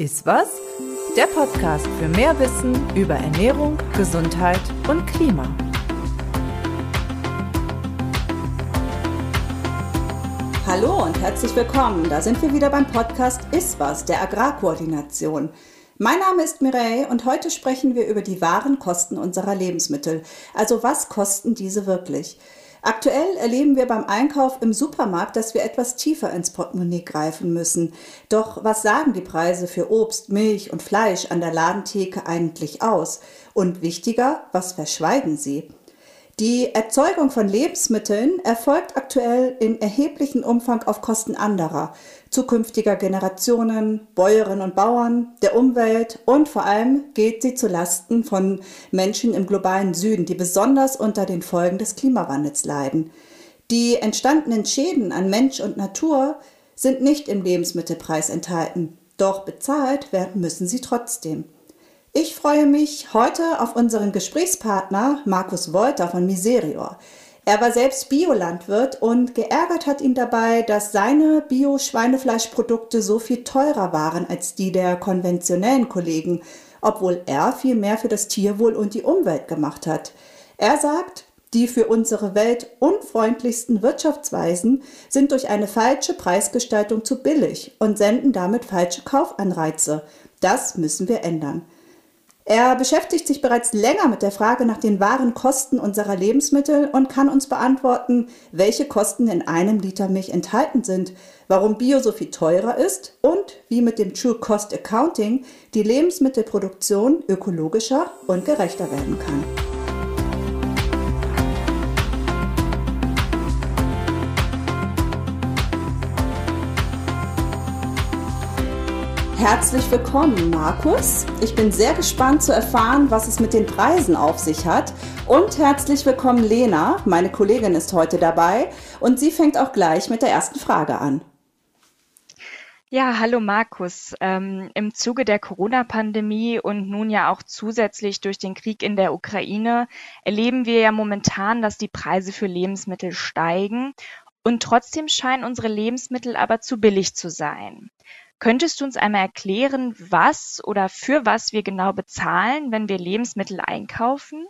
Ist was? Der Podcast für mehr Wissen über Ernährung, Gesundheit und Klima. Hallo und herzlich willkommen. Da sind wir wieder beim Podcast Ist was, der Agrarkoordination. Mein Name ist Mireille und heute sprechen wir über die wahren Kosten unserer Lebensmittel. Also was kosten diese wirklich? Aktuell erleben wir beim Einkauf im Supermarkt, dass wir etwas tiefer ins Portemonnaie greifen müssen. Doch was sagen die Preise für Obst, Milch und Fleisch an der Ladentheke eigentlich aus? Und wichtiger, was verschweigen sie? Die Erzeugung von Lebensmitteln erfolgt aktuell in erheblichem Umfang auf Kosten anderer, zukünftiger Generationen, Bäuerinnen und Bauern, der Umwelt und vor allem geht sie zu Lasten von Menschen im globalen Süden, die besonders unter den Folgen des Klimawandels leiden. Die entstandenen Schäden an Mensch und Natur sind nicht im Lebensmittelpreis enthalten, doch bezahlt werden müssen sie trotzdem. Ich freue mich heute auf unseren Gesprächspartner Markus Wolter von Miserior. Er war selbst Biolandwirt und geärgert hat ihn dabei, dass seine Bio-Schweinefleischprodukte so viel teurer waren als die der konventionellen Kollegen, obwohl er viel mehr für das Tierwohl und die Umwelt gemacht hat. Er sagt, die für unsere Welt unfreundlichsten Wirtschaftsweisen sind durch eine falsche Preisgestaltung zu billig und senden damit falsche Kaufanreize. Das müssen wir ändern. Er beschäftigt sich bereits länger mit der Frage nach den wahren Kosten unserer Lebensmittel und kann uns beantworten, welche Kosten in einem Liter Milch enthalten sind, warum Bio so viel teurer ist und wie mit dem True Cost Accounting die Lebensmittelproduktion ökologischer und gerechter werden kann. Herzlich willkommen, Markus. Ich bin sehr gespannt zu erfahren, was es mit den Preisen auf sich hat. Und herzlich willkommen, Lena. Meine Kollegin ist heute dabei und sie fängt auch gleich mit der ersten Frage an. Ja, hallo Markus. Ähm, Im Zuge der Corona-Pandemie und nun ja auch zusätzlich durch den Krieg in der Ukraine erleben wir ja momentan, dass die Preise für Lebensmittel steigen und trotzdem scheinen unsere Lebensmittel aber zu billig zu sein. Könntest du uns einmal erklären, was oder für was wir genau bezahlen, wenn wir Lebensmittel einkaufen?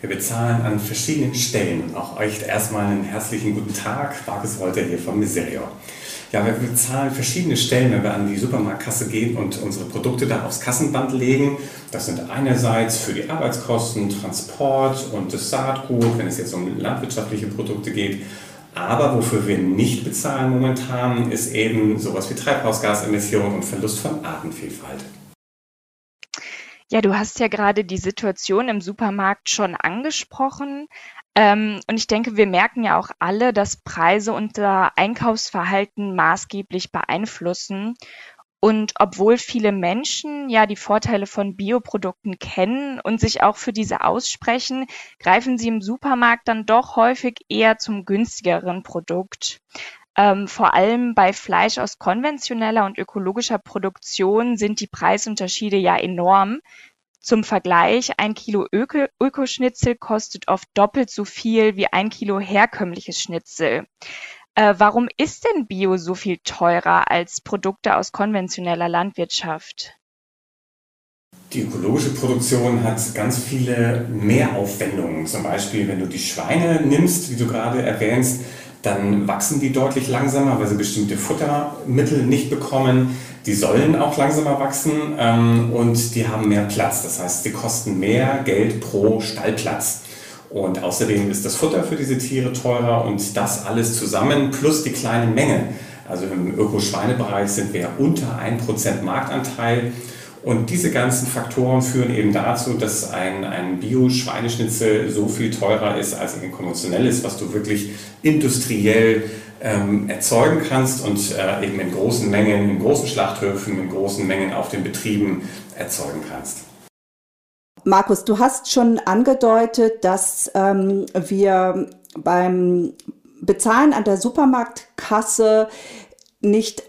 Wir bezahlen an verschiedenen Stellen. Auch euch erstmal einen herzlichen guten Tag. Markus Wolter hier von Miserio. Ja, wir bezahlen verschiedene Stellen, wenn wir an die Supermarktkasse gehen und unsere Produkte da aufs Kassenband legen. Das sind einerseits für die Arbeitskosten, Transport und das Saatgut, wenn es jetzt um landwirtschaftliche Produkte geht. Aber wofür wir nicht bezahlen momentan, ist eben sowas wie Treibhausgasemissionen und Verlust von Artenvielfalt. Ja, du hast ja gerade die Situation im Supermarkt schon angesprochen. Ähm, und ich denke, wir merken ja auch alle, dass Preise unser Einkaufsverhalten maßgeblich beeinflussen. Und obwohl viele Menschen ja die Vorteile von Bioprodukten kennen und sich auch für diese aussprechen, greifen sie im Supermarkt dann doch häufig eher zum günstigeren Produkt. Ähm, vor allem bei Fleisch aus konventioneller und ökologischer Produktion sind die Preisunterschiede ja enorm. Zum Vergleich, ein Kilo Öko Ökoschnitzel kostet oft doppelt so viel wie ein Kilo herkömmliches Schnitzel. Äh, warum ist denn Bio so viel teurer als Produkte aus konventioneller Landwirtschaft? Die ökologische Produktion hat ganz viele Mehraufwendungen. Zum Beispiel, wenn du die Schweine nimmst, wie du gerade erwähnst, dann wachsen die deutlich langsamer, weil sie bestimmte Futtermittel nicht bekommen. Die sollen auch langsamer wachsen ähm, und die haben mehr Platz. Das heißt, sie kosten mehr Geld pro Stallplatz. Und außerdem ist das Futter für diese Tiere teurer und das alles zusammen plus die kleine Menge. Also im Öko-Schweinebereich sind wir unter 1% Marktanteil. Und diese ganzen Faktoren führen eben dazu, dass ein, ein Bio-Schweineschnitzel so viel teurer ist als ein konventionelles, was du wirklich industriell ähm, erzeugen kannst und äh, eben in großen Mengen, in großen Schlachthöfen, in großen Mengen auf den Betrieben erzeugen kannst. Markus, du hast schon angedeutet, dass ähm, wir beim Bezahlen an der Supermarktkasse nicht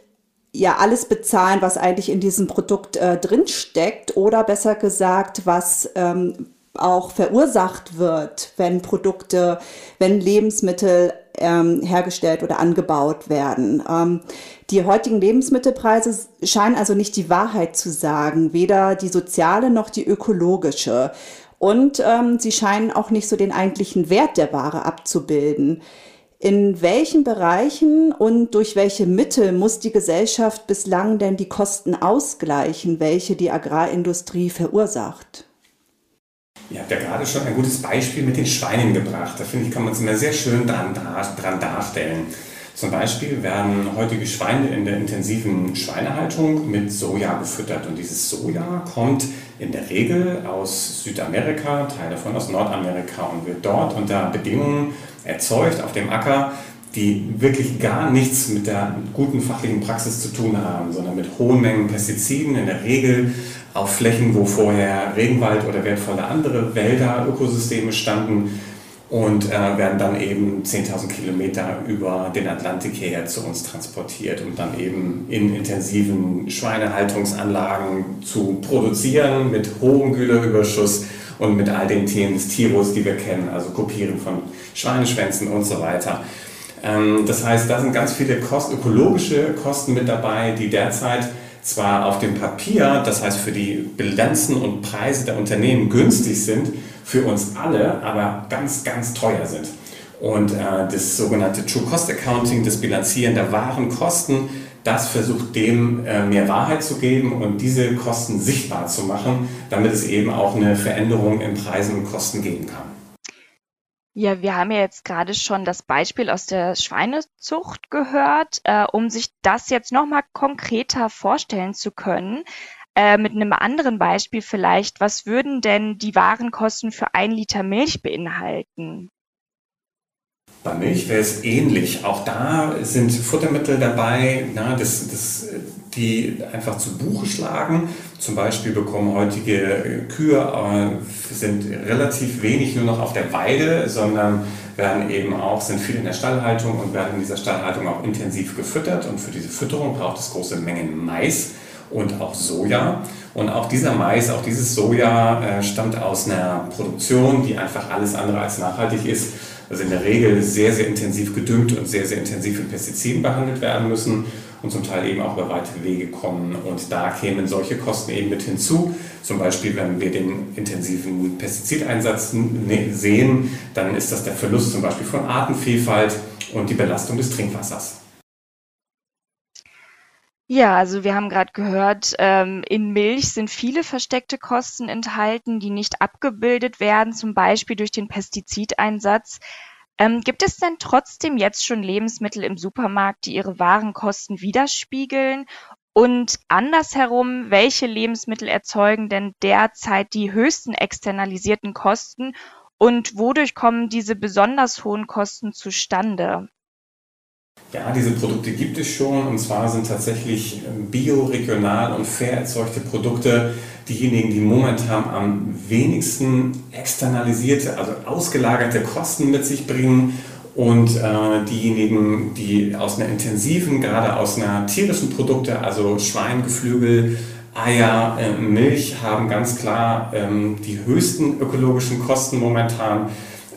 ja alles bezahlen, was eigentlich in diesem Produkt äh, drinsteckt oder besser gesagt, was ähm, auch verursacht wird, wenn Produkte, wenn Lebensmittel ähm, hergestellt oder angebaut werden. Ähm, die heutigen Lebensmittelpreise scheinen also nicht die Wahrheit zu sagen, weder die soziale noch die ökologische. Und ähm, sie scheinen auch nicht so den eigentlichen Wert der Ware abzubilden. In welchen Bereichen und durch welche Mittel muss die Gesellschaft bislang denn die Kosten ausgleichen, welche die Agrarindustrie verursacht? Ihr habt ja gerade schon ein gutes Beispiel mit den Schweinen gebracht. Da finde ich, kann man es immer sehr schön dran, dran darstellen. Zum Beispiel werden heutige Schweine in der intensiven Schweinehaltung mit Soja gefüttert. Und dieses Soja kommt in der Regel aus Südamerika, Teile davon aus Nordamerika und wird dort unter Bedingungen erzeugt auf dem Acker, die wirklich gar nichts mit der guten fachlichen Praxis zu tun haben, sondern mit hohen Mengen Pestiziden, in der Regel auf Flächen, wo vorher Regenwald oder wertvolle andere Wälder, Ökosysteme standen und äh, werden dann eben 10.000 Kilometer über den Atlantik hierher zu uns transportiert, um dann eben in intensiven Schweinehaltungsanlagen zu produzieren mit hohem Güterüberschuss und mit all den Themen des Tierus, die wir kennen, also Kopieren von Schweineschwänzen und so weiter. Ähm, das heißt, da sind ganz viele Kosten, ökologische Kosten mit dabei, die derzeit zwar auf dem Papier, das heißt für die Bilanzen und Preise der Unternehmen günstig sind, für uns alle aber ganz, ganz teuer sind. Und äh, das sogenannte True Cost Accounting, das Bilanzieren der wahren Kosten, das versucht dem äh, mehr Wahrheit zu geben und diese Kosten sichtbar zu machen, damit es eben auch eine Veränderung in Preisen und Kosten geben kann. Ja, wir haben ja jetzt gerade schon das Beispiel aus der Schweinezucht gehört. Äh, um sich das jetzt nochmal konkreter vorstellen zu können, äh, mit einem anderen Beispiel vielleicht, was würden denn die Warenkosten für ein Liter Milch beinhalten? Bei Milch wäre es ähnlich. Auch da sind Futtermittel dabei, na, das, das, die einfach zu Buche schlagen. Zum Beispiel bekommen heutige Kühe äh, sind relativ wenig nur noch auf der Weide, sondern werden eben auch, sind viel in der Stallhaltung und werden in dieser Stallhaltung auch intensiv gefüttert. Und für diese Fütterung braucht es große Mengen Mais und auch Soja. Und auch dieser Mais, auch dieses Soja äh, stammt aus einer Produktion, die einfach alles andere als nachhaltig ist also in der Regel sehr, sehr intensiv gedüngt und sehr, sehr intensiv mit Pestiziden behandelt werden müssen und zum Teil eben auch über weite Wege kommen. Und da kämen solche Kosten eben mit hinzu. Zum Beispiel, wenn wir den intensiven Pestizideinsatz ne, sehen, dann ist das der Verlust zum Beispiel von Artenvielfalt und die Belastung des Trinkwassers. Ja, also wir haben gerade gehört, ähm, in Milch sind viele versteckte Kosten enthalten, die nicht abgebildet werden, zum Beispiel durch den Pestizideinsatz. Ähm, gibt es denn trotzdem jetzt schon Lebensmittel im Supermarkt, die ihre Warenkosten widerspiegeln? Und andersherum, welche Lebensmittel erzeugen denn derzeit die höchsten externalisierten Kosten und wodurch kommen diese besonders hohen Kosten zustande? Ja, diese Produkte gibt es schon. Und zwar sind tatsächlich ähm, bio, regional und fair erzeugte Produkte diejenigen, die momentan am wenigsten externalisierte, also ausgelagerte Kosten mit sich bringen. Und äh, diejenigen, die aus einer intensiven, gerade aus einer tierischen Produkte, also Schwein, Geflügel, Eier, äh, Milch, haben ganz klar ähm, die höchsten ökologischen Kosten momentan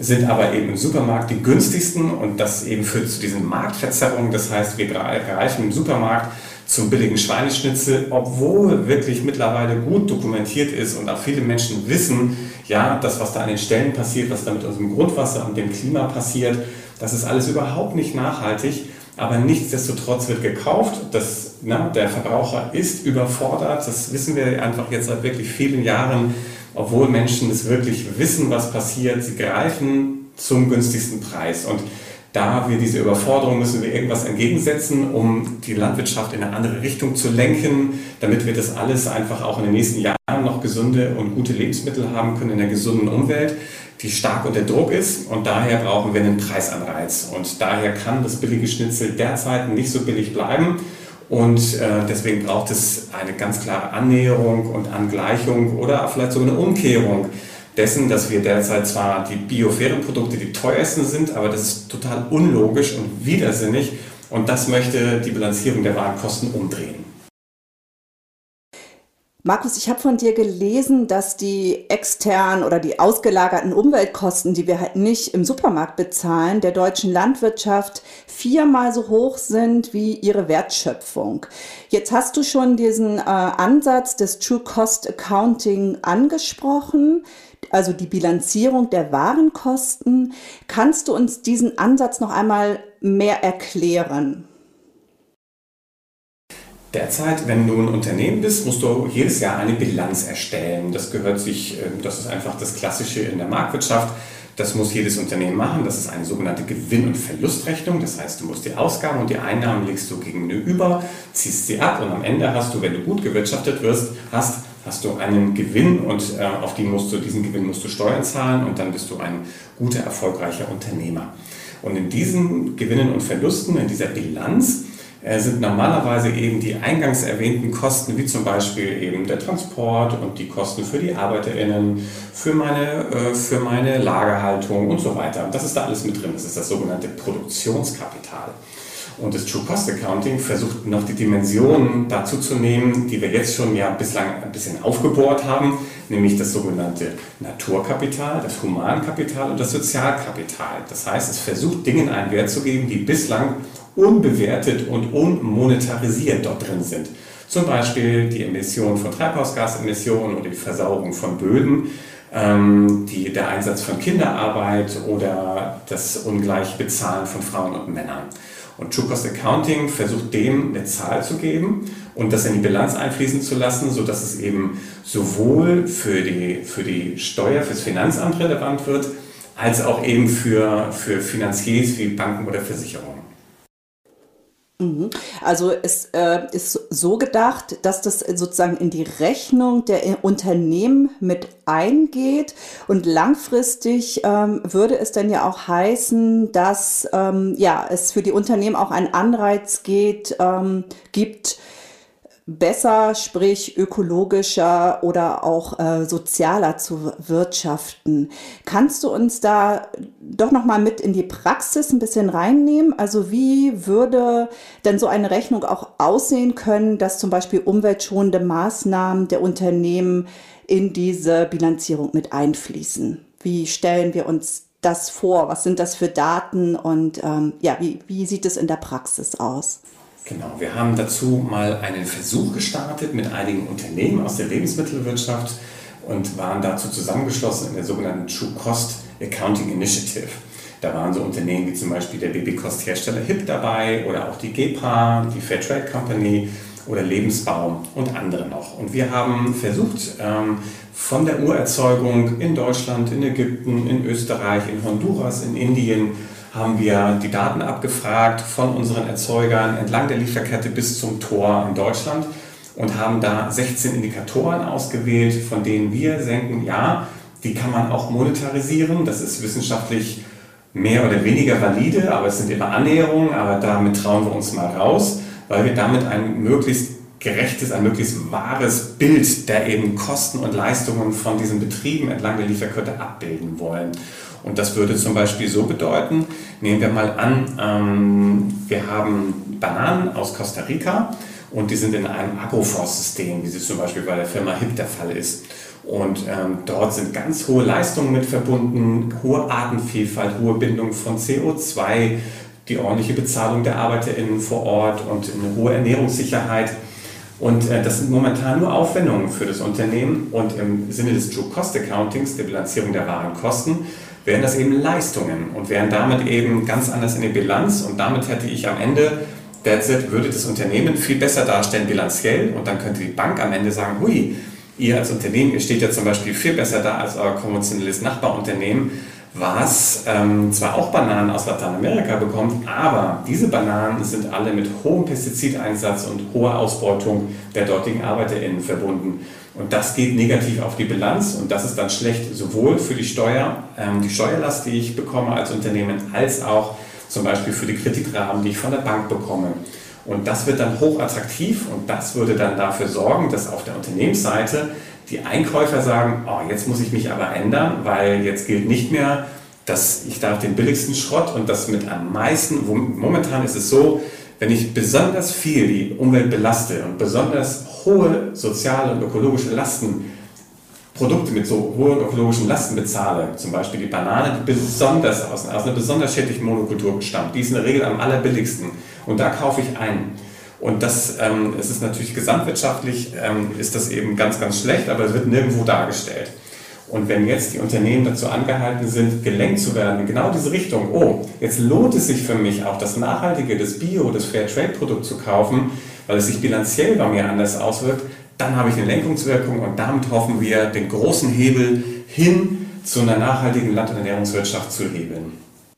sind aber eben im Supermarkt die günstigsten und das eben führt zu diesen Marktverzerrungen. Das heißt, wir greifen im Supermarkt zum billigen Schweineschnitzel, obwohl wirklich mittlerweile gut dokumentiert ist und auch viele Menschen wissen, ja, das, was da an den Stellen passiert, was da mit unserem Grundwasser und dem Klima passiert, das ist alles überhaupt nicht nachhaltig. Aber nichtsdestotrotz wird gekauft. Das, na, der Verbraucher ist überfordert. Das wissen wir einfach jetzt seit wirklich vielen Jahren obwohl Menschen es wirklich wissen, was passiert, sie greifen zum günstigsten Preis. Und da wir diese Überforderung müssen wir irgendwas entgegensetzen, um die Landwirtschaft in eine andere Richtung zu lenken, damit wir das alles einfach auch in den nächsten Jahren noch gesunde und gute Lebensmittel haben können in einer gesunden Umwelt, die stark unter Druck ist. Und daher brauchen wir einen Preisanreiz. Und daher kann das billige Schnitzel derzeit nicht so billig bleiben. Und äh, deswegen braucht es eine ganz klare Annäherung und Angleichung oder vielleicht sogar eine Umkehrung dessen, dass wir derzeit zwar die biofairen Produkte die teuersten sind, aber das ist total unlogisch und widersinnig und das möchte die Bilanzierung der Warenkosten umdrehen. Markus, ich habe von dir gelesen, dass die externen oder die ausgelagerten Umweltkosten, die wir halt nicht im Supermarkt bezahlen, der deutschen Landwirtschaft viermal so hoch sind wie ihre Wertschöpfung. Jetzt hast du schon diesen äh, Ansatz des True Cost Accounting angesprochen, also die Bilanzierung der Warenkosten. Kannst du uns diesen Ansatz noch einmal mehr erklären? Derzeit, wenn du ein Unternehmen bist, musst du jedes Jahr eine Bilanz erstellen. Das gehört sich, ähm, das ist einfach das Klassische in der Marktwirtschaft. Das muss jedes Unternehmen machen. Das ist eine sogenannte Gewinn- und Verlustrechnung. Das heißt, du musst die Ausgaben und die Einnahmen legst du gegenüber, ziehst sie ab und am Ende hast du, wenn du gut gewirtschaftet wirst, hast, hast du einen Gewinn und äh, auf die musst du, diesen Gewinn musst du Steuern zahlen und dann bist du ein guter, erfolgreicher Unternehmer. Und in diesen Gewinnen und Verlusten, in dieser Bilanz, sind normalerweise eben die eingangs erwähnten Kosten, wie zum Beispiel eben der Transport und die Kosten für die ArbeiterInnen, für meine, äh, für meine Lagerhaltung und so weiter. Das ist da alles mit drin. Das ist das sogenannte Produktionskapital. Und das True Cost Accounting versucht noch die Dimensionen dazu zu nehmen, die wir jetzt schon ja bislang ein bisschen aufgebohrt haben, nämlich das sogenannte Naturkapital, das Humankapital und das Sozialkapital. Das heißt, es versucht Dingen einen Wert zu geben, die bislang unbewertet und unmonetarisiert dort drin sind. Zum Beispiel die Emission von Treibhausgasemissionen oder die Versauerung von Böden, ähm, die, der Einsatz von Kinderarbeit oder das ungleiche Bezahlen von Frauen und Männern. Und True Cost Accounting versucht dem eine Zahl zu geben und das in die Bilanz einfließen zu lassen, sodass es eben sowohl für die, für die Steuer, fürs Finanzamt relevant wird, als auch eben für, für Finanziers wie Banken oder Versicherungen. Mhm. Also es äh, ist so gedacht, dass das sozusagen in die Rechnung der Unternehmen mit eingeht und langfristig ähm, würde es dann ja auch heißen, dass ähm, ja es für die Unternehmen auch einen Anreiz geht, ähm, gibt, besser, sprich ökologischer oder auch äh, sozialer zu wirtschaften. Kannst du uns da doch noch mal mit in die Praxis ein bisschen reinnehmen? Also wie würde denn so eine Rechnung auch aussehen können, dass zum Beispiel umweltschonende Maßnahmen der Unternehmen in diese Bilanzierung mit einfließen? Wie stellen wir uns das vor? Was sind das für Daten und ähm, ja, wie, wie sieht es in der Praxis aus? Genau, wir haben dazu mal einen Versuch gestartet mit einigen Unternehmen aus der Lebensmittelwirtschaft und waren dazu zusammengeschlossen in der sogenannten True Cost Accounting Initiative. Da waren so Unternehmen wie zum Beispiel der Babykost-Hersteller HIP dabei oder auch die GEPA, die Fairtrade Company oder Lebensbaum und andere noch. Und wir haben versucht, ähm, von der Urerzeugung in Deutschland, in Ägypten, in Österreich, in Honduras, in Indien, haben wir die Daten abgefragt von unseren Erzeugern entlang der Lieferkette bis zum Tor in Deutschland und haben da 16 Indikatoren ausgewählt, von denen wir denken, ja, die kann man auch monetarisieren. Das ist wissenschaftlich mehr oder weniger valide, aber es sind immer Annäherungen, aber damit trauen wir uns mal raus, weil wir damit ein möglichst gerechtes, ein möglichst wahres Bild der eben Kosten und Leistungen von diesen Betrieben entlang der Lieferkette abbilden wollen. Und das würde zum Beispiel so bedeuten, nehmen wir mal an, ähm, wir haben Bananen aus Costa Rica und die sind in einem Agroforstsystem, wie es zum Beispiel bei der Firma HIP der Fall ist. Und ähm, dort sind ganz hohe Leistungen mit verbunden, hohe Artenvielfalt, hohe Bindung von CO2, die ordentliche Bezahlung der ArbeiterInnen vor Ort und eine hohe Ernährungssicherheit. Und äh, das sind momentan nur Aufwendungen für das Unternehmen. Und im Sinne des True Cost Accountings, der Bilanzierung der wahren Kosten, wären das eben Leistungen und wären damit eben ganz anders in der Bilanz und damit hätte ich am Ende, derzeit würde das Unternehmen viel besser darstellen bilanziell und dann könnte die Bank am Ende sagen, hui, ihr als Unternehmen, ihr steht ja zum Beispiel viel besser da als euer konventionelles Nachbarunternehmen, was ähm, zwar auch Bananen aus Lateinamerika bekommt, aber diese Bananen sind alle mit hohem Pestizideinsatz und hoher Ausbeutung der dortigen ArbeiterInnen verbunden. Und das geht negativ auf die Bilanz und das ist dann schlecht sowohl für die Steuer, ähm, die Steuerlast, die ich bekomme als Unternehmen, als auch zum Beispiel für die Kreditrahmen, die ich von der Bank bekomme. Und das wird dann hochattraktiv und das würde dann dafür sorgen, dass auf der Unternehmensseite die Einkäufer sagen, oh, jetzt muss ich mich aber ändern, weil jetzt gilt nicht mehr, dass ich darf den billigsten Schrott und das mit am meisten, momentan ist es so, Wenn ich besonders viel die Umwelt belaste und besonders hohe soziale und ökologische Lasten Produkte mit so hohen ökologischen Lasten bezahle, zum Beispiel die Banane, die besonders aus, aus einer besonders schädlichen Monokultur stammt, die ist in der Regel am allerbilligsten und da kaufe ich ein. Und das ähm, es ist natürlich gesamtwirtschaftlich, ähm, ist das eben ganz, ganz schlecht, aber es wird nirgendwo dargestellt. Und wenn jetzt die Unternehmen dazu angehalten sind, gelenkt zu werden in genau diese Richtung, oh, jetzt lohnt es sich für mich auch das nachhaltige, das Bio, das Fairtrade-Produkt zu kaufen, weil es sich bilanziell bei mir anders auswirkt, dann habe ich eine Lenkungswirkung und damit hoffen wir, den großen Hebel hin zu einer nachhaltigen Land- und Ernährungswirtschaft zu hebeln.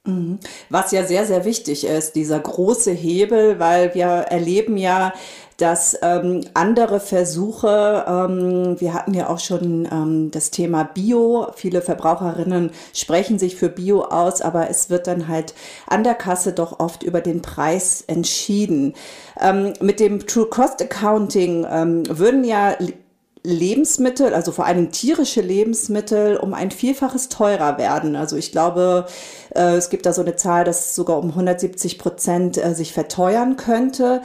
Mhm. Was ja sehr, sehr wichtig ist, dieser große Hebel, weil wir erleben ja, dass ähm, andere Versuche, ähm, wir hatten ja auch schon ähm, das Thema Bio, viele Verbraucherinnen sprechen sich für Bio aus, aber es wird dann halt an der Kasse doch oft über den Preis entschieden. Ähm, mit dem True Cost Accounting ähm, würden ja Lebensmittel, also vor allem tierische Lebensmittel, um ein Vielfaches teurer werden. Also ich glaube, äh, es gibt da so eine Zahl, dass sogar um 170 Prozent äh, sich verteuern könnte.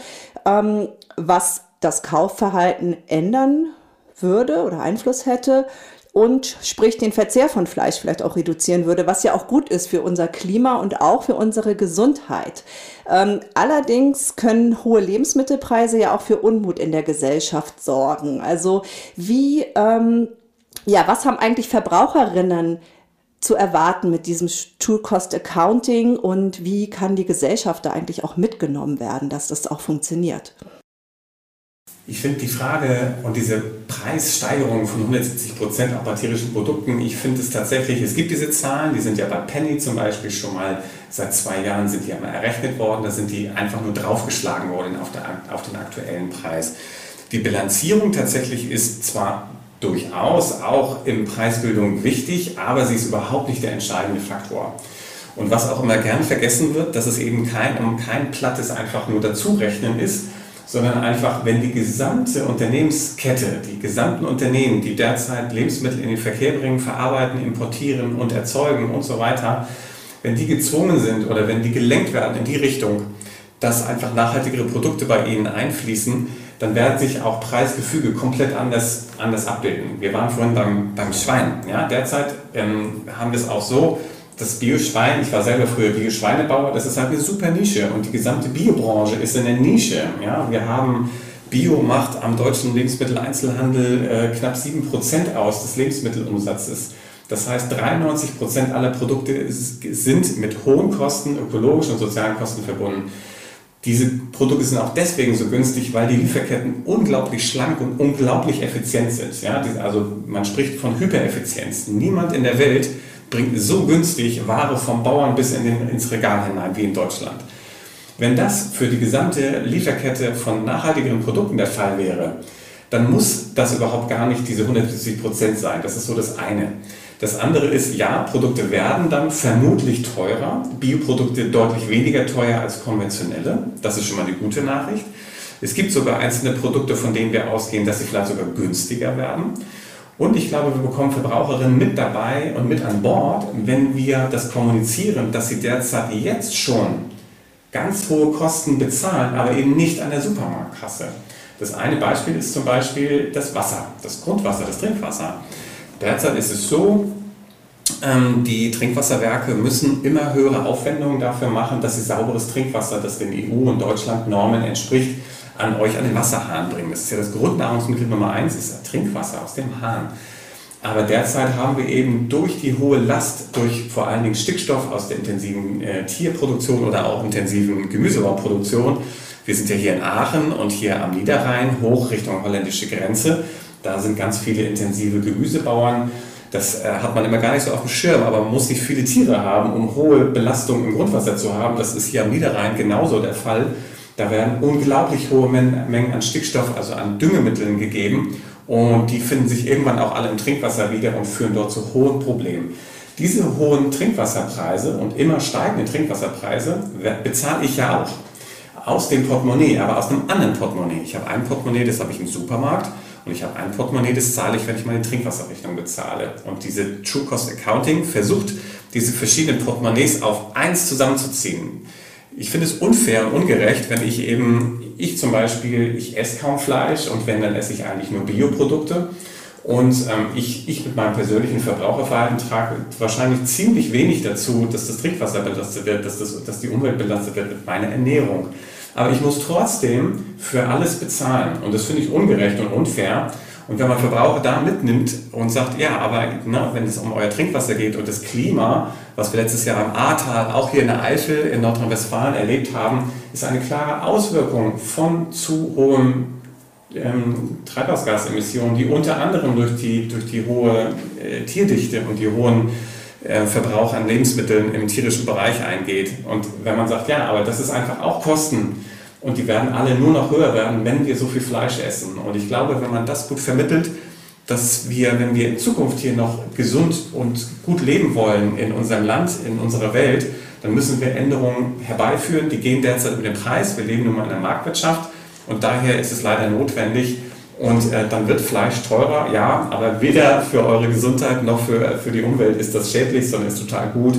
Was das Kaufverhalten ändern würde oder Einfluss hätte und sprich den Verzehr von Fleisch vielleicht auch reduzieren würde, was ja auch gut ist für unser Klima und auch für unsere Gesundheit. Ähm, allerdings können hohe Lebensmittelpreise ja auch für Unmut in der Gesellschaft sorgen. Also wie, ähm, ja, was haben eigentlich Verbraucherinnen zu erwarten mit diesem True Cost Accounting und wie kann die Gesellschaft da eigentlich auch mitgenommen werden, dass das auch funktioniert? Ich finde die Frage und diese Preissteigerung von 170 Prozent auch bei tierischen Produkten, ich finde es tatsächlich, es gibt diese Zahlen, die sind ja bei Penny zum Beispiel schon mal seit zwei Jahren sind die einmal errechnet worden, da sind die einfach nur draufgeschlagen worden auf, der, auf den aktuellen Preis. Die Bilanzierung tatsächlich ist zwar durchaus auch in Preisbildung wichtig, aber sie ist überhaupt nicht der entscheidende Faktor. Und was auch immer gern vergessen wird, dass es eben kein, kein plattes einfach nur dazurechnen ist, sondern einfach, wenn die gesamte Unternehmenskette, die gesamten Unternehmen, die derzeit Lebensmittel in den Verkehr bringen, verarbeiten, importieren und erzeugen und so weiter, wenn die gezwungen sind oder wenn die gelenkt werden in die Richtung, dass einfach nachhaltigere Produkte bei ihnen einfließen, dann werden sich auch Preisgefüge komplett anders, anders abbilden. Wir waren vorhin beim, beim Schwein. Ja? Derzeit ähm, haben wir es auch so, das Bio-Schwein, ich war selber früher Bio-Schweinebauer, das ist halt eine super Nische und die gesamte Biobranche ist in der Nische. Ja? Wir haben Bio macht am deutschen Lebensmitteleinzelhandel äh, knapp 7% aus des Lebensmittelumsatzes. Das heißt, 93% aller Produkte sind mit hohen Kosten, ökologischen und sozialen Kosten verbunden. Diese Produkte sind auch deswegen so günstig, weil die Lieferketten unglaublich schlank und unglaublich effizient sind. Ja, also man spricht von Hypereffizienz. Niemand in der Welt bringt so günstig Ware vom Bauern bis in den, ins Regal hinein wie in Deutschland. Wenn das für die gesamte Lieferkette von nachhaltigeren Produkten der Fall wäre, dann muss das überhaupt gar nicht diese 170 Prozent sein. Das ist so das eine. Das andere ist, ja, Produkte werden dann vermutlich teurer, Bioprodukte deutlich weniger teuer als konventionelle. Das ist schon mal eine gute Nachricht. Es gibt sogar einzelne Produkte, von denen wir ausgehen, dass sie vielleicht sogar günstiger werden. Und ich glaube, wir bekommen Verbraucherinnen mit dabei und mit an Bord, wenn wir das kommunizieren, dass sie derzeit jetzt schon ganz hohe Kosten bezahlen, aber eben nicht an der Supermarktkasse. Das eine Beispiel ist zum Beispiel das Wasser, das Grundwasser, das Trinkwasser. Derzeit ist es so, ähm, die Trinkwasserwerke müssen immer höhere Aufwendungen dafür machen, dass sie sauberes Trinkwasser, das den EU- und Deutschland-Normen entspricht, an euch an den Wasserhahn bringen. Das ist ja das Grundnahrungsmittel Nummer eins, ist Trinkwasser aus dem Hahn. Aber derzeit haben wir eben durch die hohe Last, durch vor allen Dingen Stickstoff aus der intensiven äh, Tierproduktion oder auch intensiven Gemüsebauproduktion, wir sind ja hier in Aachen und hier am Niederrhein, hoch Richtung holländische Grenze, da sind ganz viele intensive Gemüsebauern. Das äh, hat man immer gar nicht so auf dem Schirm, aber man muss nicht viele Tiere haben, um hohe Belastungen im Grundwasser zu haben. Das ist hier am Niederrhein genauso der Fall. Da werden unglaublich hohe Mengen an Stickstoff, also an Düngemitteln gegeben und die finden sich irgendwann auch alle im Trinkwasser wieder und führen dort zu hohen Problemen. Diese hohen Trinkwasserpreise und immer steigende Trinkwasserpreise bezahle ich ja auch aus dem Portemonnaie, aber aus einem anderen Portemonnaie. Ich habe ein Portemonnaie, das habe ich im Supermarkt und ich habe ein Portemonnaie, das zahle ich, wenn ich meine Trinkwasserrechnung bezahle. Und diese True Cost Accounting versucht, diese verschiedenen Portemonnaies auf eins zusammenzuziehen. Ich finde es unfair und ungerecht, wenn ich eben, ich zum Beispiel, ich esse kaum Fleisch und wenn, dann esse ich eigentlich nur Bioprodukte. Und ähm, ich, ich mit meinem persönlichen Verbraucherverhalten trage wahrscheinlich ziemlich wenig dazu, dass das Trinkwasser belastet wird, dass, das, dass die Umwelt belastet wird mit meiner Ernährung. Aber ich muss trotzdem für alles bezahlen. Und das finde ich ungerecht und unfair. Und wenn man Verbraucher da mitnimmt und sagt, ja, aber na, wenn es um euer Trinkwasser geht und das Klima, was wir letztes Jahr im Ahrtal, auch hier in der Eifel in Nordrhein-Westfalen erlebt haben, ist eine klare Auswirkung von zu hohen ähm, Treibhausgasemissionen, die unter anderem durch die, durch die hohe äh, Tierdichte und die hohen äh, Verbrauch an Lebensmitteln im tierischen Bereich eingeht. Und wenn man sagt, ja, aber das ist einfach auch Kosten und die werden alle nur noch höher werden, wenn wir so viel Fleisch essen. Und ich glaube, wenn man das gut vermittelt, dass wir, wenn wir in Zukunft hier noch gesund und gut leben wollen in unserem Land, in unserer Welt, dann müssen wir Änderungen herbeiführen. Die gehen derzeit über den Preis. Wir leben nun mal in der Marktwirtschaft und daher ist es leider notwendig. Und äh, dann wird Fleisch teurer, ja, aber weder für eure Gesundheit noch für, für die Umwelt ist das schädlich, sondern ist total gut,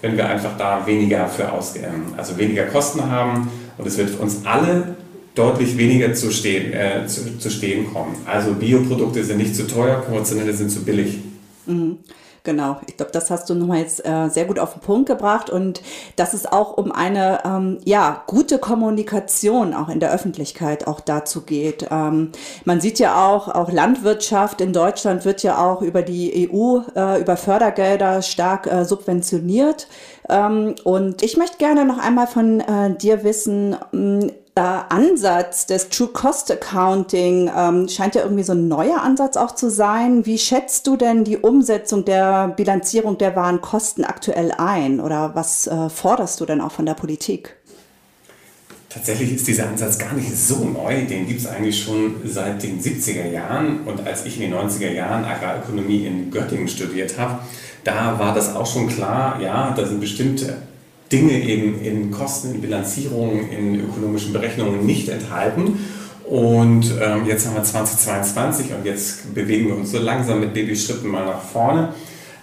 wenn wir einfach da weniger für ausgeben, also weniger Kosten haben und es wird uns alle deutlich weniger zu stehen, äh, zu, zu stehen kommen. Also Bioprodukte sind nicht zu teuer, konventionelle sind zu billig. Mhm. Genau, ich glaube, das hast du nochmal jetzt äh, sehr gut auf den Punkt gebracht und dass es auch um eine ähm, ja gute Kommunikation auch in der Öffentlichkeit auch dazu geht. Ähm, man sieht ja auch, auch Landwirtschaft in Deutschland wird ja auch über die EU äh, über Fördergelder stark äh, subventioniert. Ähm, und ich möchte gerne noch einmal von äh, dir wissen, mm, äh, Ansatz des True Cost Accounting ähm, scheint ja irgendwie so ein neuer Ansatz auch zu sein. Wie schätzt du denn die Umsetzung der Bilanzierung der wahren Kosten aktuell ein oder was äh, forderst du denn auch von der Politik? Tatsächlich ist dieser Ansatz gar nicht so neu. Den gibt es eigentlich schon seit den 70er Jahren. Und als ich in den 90er Jahren Agrarökonomie in Göttingen studiert habe, da war das auch schon klar, ja, da sind bestimmte Dinge eben in Kosten, in Bilanzierungen, in ökonomischen Berechnungen nicht enthalten. Und ähm, jetzt haben wir 2022 und jetzt bewegen wir uns so langsam mit Babyschritten mal nach vorne.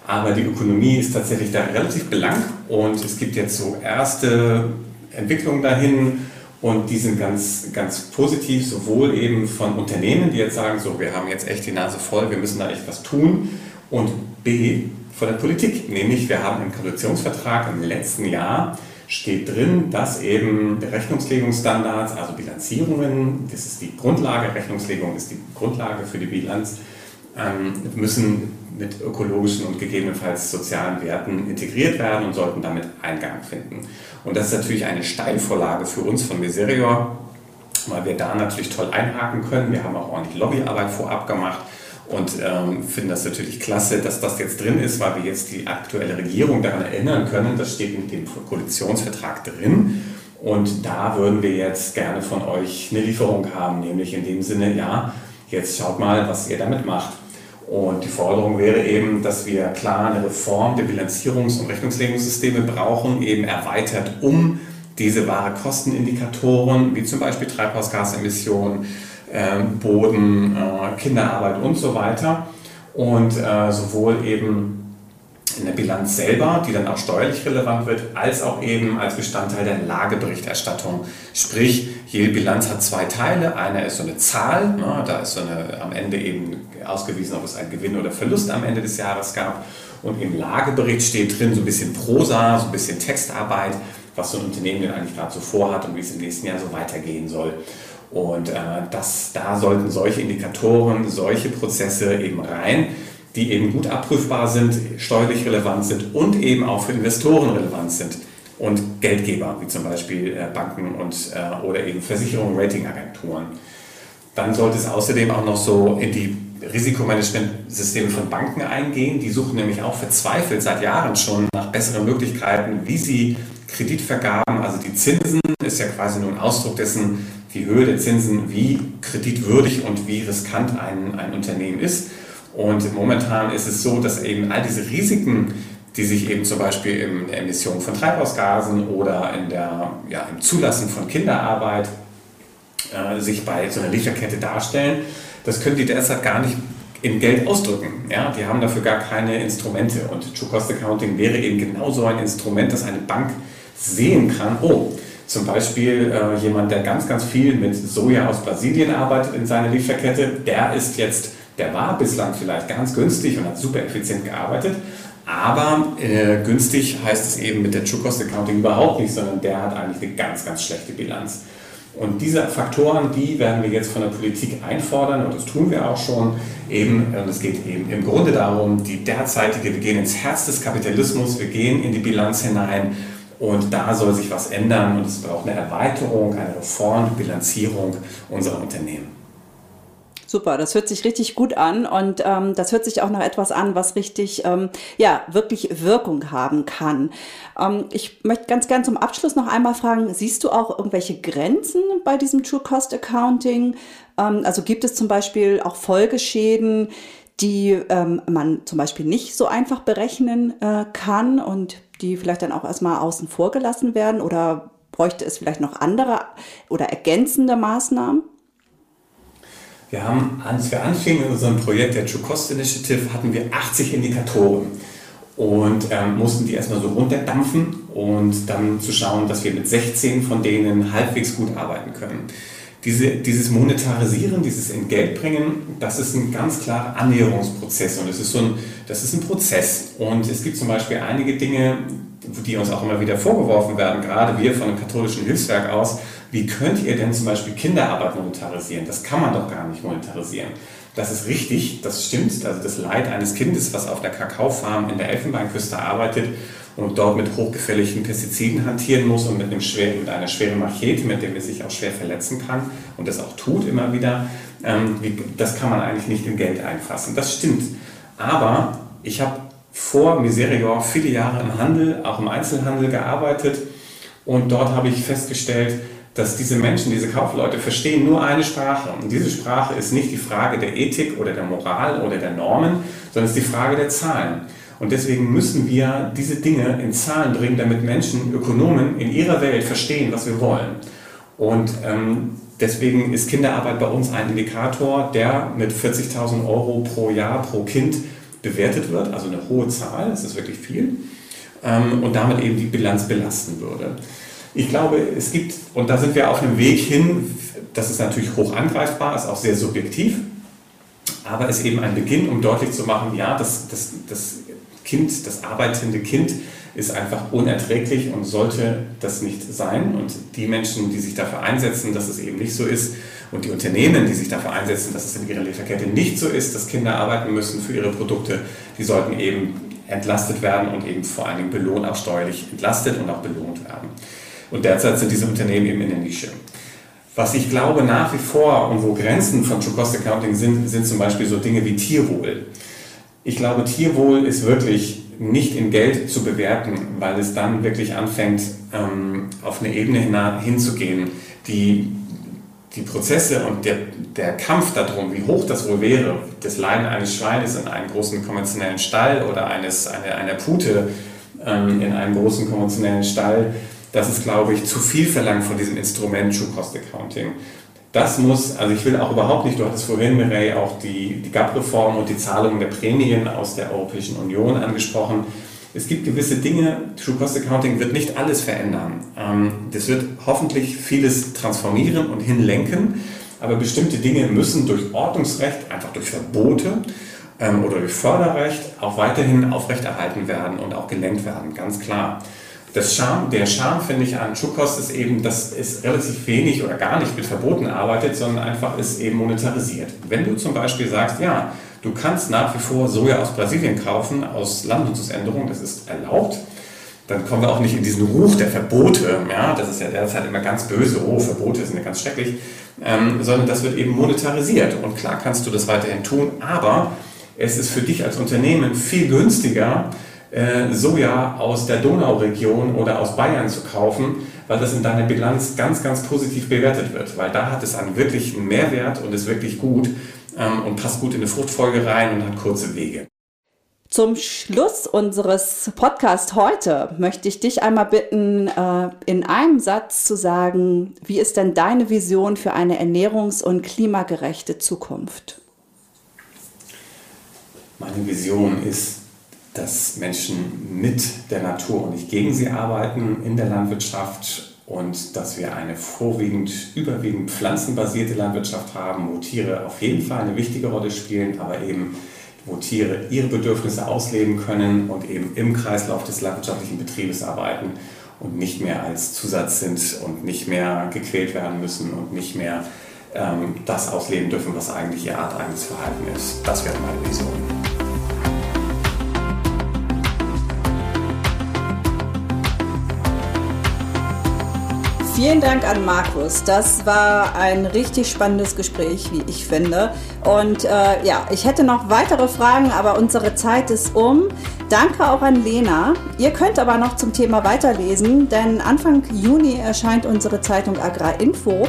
Aber die Ökonomie ist tatsächlich da relativ blank und es gibt jetzt so erste Entwicklungen dahin und die sind ganz, ganz positiv, sowohl eben von Unternehmen, die jetzt sagen, so, wir haben jetzt echt die Nase voll, wir müssen da echt was tun und B, von der Politik. Nämlich, wir haben im Koalitionsvertrag im letzten Jahr steht drin, dass eben Rechnungslegungsstandards, also Bilanzierungen, das ist die Grundlage, Rechnungslegung ist die Grundlage für die Bilanz, ähm, müssen mit ökologischen und gegebenenfalls sozialen Werten integriert werden und sollten damit Eingang finden. Und das ist natürlich eine Steilvorlage für uns von Miserior, weil wir da natürlich toll einhaken können. Wir haben auch ordentlich Lobbyarbeit vorab gemacht und ähm, finden das natürlich klasse, dass das jetzt drin ist, weil wir jetzt die aktuelle Regierung daran erinnern können. Das steht in dem Koalitionsvertrag drin. Und da würden wir jetzt gerne von euch eine Lieferung haben, nämlich in dem Sinne, ja, jetzt schaut mal, was ihr damit macht. Und die Forderung wäre eben, dass wir klar eine Reform der Bilanzierungs- und Rechnungslegungssysteme brauchen, eben erweitert um diese wahre Kostenindikatoren, wie zum Beispiel Treibhausgasemissionen, ähm, Boden, äh, Kinderarbeit und so weiter. Und äh, sowohl eben in der Bilanz selber, die dann auch steuerlich relevant wird, als auch eben als Bestandteil der Lageberichterstattung. Sprich, jede Bilanz hat zwei Teile. Einer ist so eine Zahl, ne, da ist so eine, am Ende eben ausgewiesen, ob es einen Gewinn oder Verlust am Ende des Jahres gab. Und im Lagebericht steht drin so ein bisschen Prosa, so ein bisschen Textarbeit, was so ein Unternehmen denn eigentlich gerade so vorhat und wie es im nächsten Jahr so weitergehen soll. Und äh, das, da sollten solche Indikatoren, solche Prozesse eben rein, die eben gut abprüfbar sind, steuerlich relevant sind und eben auch für Investoren relevant sind und Geldgeber, wie zum Beispiel äh, Banken und, äh, oder eben Versicherungen, Ratingagenturen. Dann sollte es außerdem auch noch so in die Risikomanagementsysteme von Banken eingehen. Die suchen nämlich auch verzweifelt seit Jahren schon nach besseren Möglichkeiten, wie sie Kreditvergaben, also die Zinsen, ist ja quasi nur ein Ausdruck dessen, die Höhe der Zinsen, wie kreditwürdig und wie riskant ein, ein Unternehmen ist. Und momentan ist es so, dass eben all diese Risiken, die sich eben zum Beispiel in der Emission von Treibhausgasen oder in der, ja, im Zulassen von Kinderarbeit äh, sich bei so einer Lieferkette darstellen, das können die derzeit gar nicht in Geld ausdrücken. Ja? Die haben dafür gar keine Instrumente. Und True Cost Accounting wäre eben genau so ein Instrument, das eine Bank sehen kann, oh, zum Beispiel äh, jemand, der ganz, ganz viel mit Soja aus Brasilien arbeitet in seiner Lieferkette, der ist jetzt, der war bislang vielleicht ganz günstig und hat super effizient gearbeitet, aber äh, günstig heißt es eben mit der True Cost Accounting überhaupt nicht, sondern der hat eigentlich eine ganz, ganz schlechte Bilanz. Und diese Faktoren, die werden wir jetzt von der Politik einfordern und das tun wir auch schon. Eben, und es geht eben im Grunde darum, die derzeitige, wir gehen ins Herz des Kapitalismus, wir gehen in die Bilanz hinein und da soll sich was ändern und es braucht eine Erweiterung, eine Reform, Bilanzierung unserer Unternehmen. Super, das hört sich richtig gut an und ähm, das hört sich auch noch etwas an, was richtig, ähm, ja, wirklich Wirkung haben kann. Ähm, ich möchte ganz gern zum Abschluss noch einmal fragen, siehst du auch irgendwelche Grenzen bei diesem True Cost Accounting? Ähm, also gibt es zum Beispiel auch Folgeschäden, die ähm, man zum Beispiel nicht so einfach berechnen äh, kann und die vielleicht dann auch erstmal außen vor gelassen werden oder bräuchte es vielleicht noch andere oder ergänzende Maßnahmen? Wir haben, als wir anfingen in unserem Projekt der True Cost Initiative, hatten wir 80 Indikatoren und ähm, mussten die erstmal so runterdampfen und dann zu schauen, dass wir mit 16 von denen halbwegs gut arbeiten können. Diese, dieses Monetarisieren, dieses Entgeltbringen, das ist ein ganz klarer Annäherungsprozess und das ist, so ein, das ist ein Prozess. Und es gibt zum Beispiel einige Dinge, die uns auch immer wieder vorgeworfen werden, gerade wir von dem katholischen Hilfswerk aus, wie könnt ihr denn zum Beispiel Kinderarbeit monetarisieren? Das kann man doch gar nicht monetarisieren. Das ist richtig, das stimmt. Also das Leid eines Kindes, was auf der Kakaofarm in der Elfenbeinküste arbeitet und dort mit hochgefährlichen Pestiziden hantieren muss und mit, einem schwer, mit einer schweren Machete, mit der er sich auch schwer verletzen kann und das auch tut immer wieder, ähm, das kann man eigentlich nicht in Geld einfassen. Das stimmt. Aber ich habe vor Miserior viele Jahre im Handel, auch im Einzelhandel gearbeitet und dort habe ich festgestellt, dass diese Menschen, diese Kaufleute verstehen nur eine Sprache. Und diese Sprache ist nicht die Frage der Ethik oder der Moral oder der Normen, sondern es ist die Frage der Zahlen. Und deswegen müssen wir diese Dinge in Zahlen bringen, damit Menschen, Ökonomen in ihrer Welt verstehen, was wir wollen. Und ähm, deswegen ist Kinderarbeit bei uns ein Indikator, der mit 40.000 Euro pro Jahr pro Kind bewertet wird, also eine hohe Zahl, das ist wirklich viel, ähm, und damit eben die Bilanz belasten würde. Ich glaube, es gibt, und da sind wir auf einem Weg hin, das ist natürlich hoch angreifbar, ist auch sehr subjektiv, aber ist eben ein Beginn, um deutlich zu machen, ja, das, das, das Kind, das arbeitende Kind ist einfach unerträglich und sollte das nicht sein. Und die Menschen, die sich dafür einsetzen, dass es eben nicht so ist, und die Unternehmen, die sich dafür einsetzen, dass es in ihrer Lieferkette nicht so ist, dass Kinder arbeiten müssen für ihre Produkte, die sollten eben entlastet werden und eben vor allen Dingen belohnt, auch steuerlich entlastet und auch belohnt werden. Und derzeit sind diese Unternehmen eben in der Nische. Was ich glaube nach wie vor und wo Grenzen von True Cost Accounting sind, sind zum Beispiel so Dinge wie Tierwohl. Ich glaube, Tierwohl ist wirklich nicht in Geld zu bewerten, weil es dann wirklich anfängt, ähm, auf eine Ebene hinzugehen, die die Prozesse und der, der Kampf darum, wie hoch das wohl wäre, das Leiden eines Schweines in einem großen konventionellen Stall oder eines, eine, einer Pute ähm, in einem großen konventionellen Stall, das ist, glaube ich, zu viel verlangt von diesem Instrument True Cost Accounting. Das muss, also ich will auch überhaupt nicht, du hattest vorhin, Mireille, auch die, die GAP-Reform und die Zahlung der Prämien aus der Europäischen Union angesprochen. Es gibt gewisse Dinge, True Cost Accounting wird nicht alles verändern. Ähm, das wird hoffentlich vieles transformieren und hinlenken, aber bestimmte Dinge müssen durch Ordnungsrecht, einfach durch Verbote ähm, oder durch Förderrecht auch weiterhin aufrechterhalten werden und auch gelenkt werden, ganz klar. Das Charme, der Charme, finde ich, an Schukost ist eben, dass es relativ wenig oder gar nicht mit Verboten arbeitet, sondern einfach ist eben monetarisiert. Wenn du zum Beispiel sagst, ja, du kannst nach wie vor Soja aus Brasilien kaufen, aus Landnutzungsänderung, das ist erlaubt, dann kommen wir auch nicht in diesen Ruf der Verbote, ja, das ist ja derzeit immer ganz böse, oh, Verbote sind ja ganz schrecklich, ähm, sondern das wird eben monetarisiert. Und klar kannst du das weiterhin tun, aber es ist für dich als Unternehmen viel günstiger, Soja aus der Donauregion oder aus Bayern zu kaufen, weil das in deiner Bilanz ganz, ganz positiv bewertet wird, weil da hat es einen wirklichen Mehrwert und ist wirklich gut ähm, und passt gut in eine Fruchtfolge rein und hat kurze Wege. Zum Schluss unseres Podcasts heute möchte ich dich einmal bitten, äh, in einem Satz zu sagen, wie ist denn deine Vision für eine ernährungs- und klimagerechte Zukunft? Meine Vision ist, dass Menschen mit der Natur und nicht gegen sie arbeiten in der Landwirtschaft und dass wir eine vorwiegend, überwiegend pflanzenbasierte Landwirtschaft haben, wo Tiere auf jeden Fall eine wichtige Rolle spielen, aber eben wo Tiere ihre Bedürfnisse ausleben können und eben im Kreislauf des landwirtschaftlichen Betriebes arbeiten und nicht mehr als Zusatz sind und nicht mehr gequält werden müssen und nicht mehr ähm, das ausleben dürfen, was eigentlich ihr arteigenes Verhalten ist. Das wäre meine Vision. Vielen Dank an Markus. Das war ein richtig spannendes Gespräch, wie ich finde. Und äh, ja, ich hätte noch weitere Fragen, aber unsere Zeit ist um. Danke auch an Lena. Ihr könnt aber noch zum Thema weiterlesen, denn Anfang Juni erscheint unsere Zeitung Agrarinfo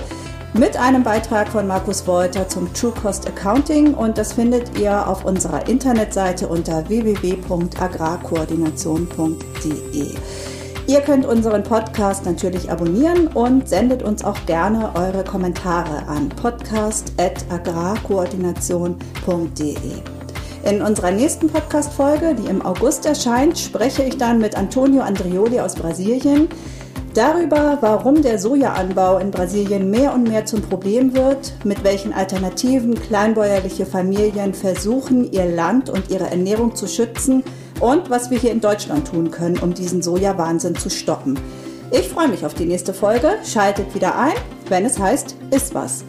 mit einem Beitrag von Markus Wolter zum True Cost Accounting und das findet ihr auf unserer Internetseite unter www.agrarkoordination.de. Ihr könnt unseren Podcast natürlich abonnieren und sendet uns auch gerne eure Kommentare an podcast.agrarkoordination.de. In unserer nächsten Podcast-Folge, die im August erscheint, spreche ich dann mit Antonio Andrioli aus Brasilien darüber, warum der Sojaanbau in Brasilien mehr und mehr zum Problem wird, mit welchen Alternativen kleinbäuerliche Familien versuchen, ihr Land und ihre Ernährung zu schützen und was wir hier in Deutschland tun können, um diesen Soja-Wahnsinn zu stoppen. Ich freue mich auf die nächste Folge. Schaltet wieder ein, wenn es heißt, ist was.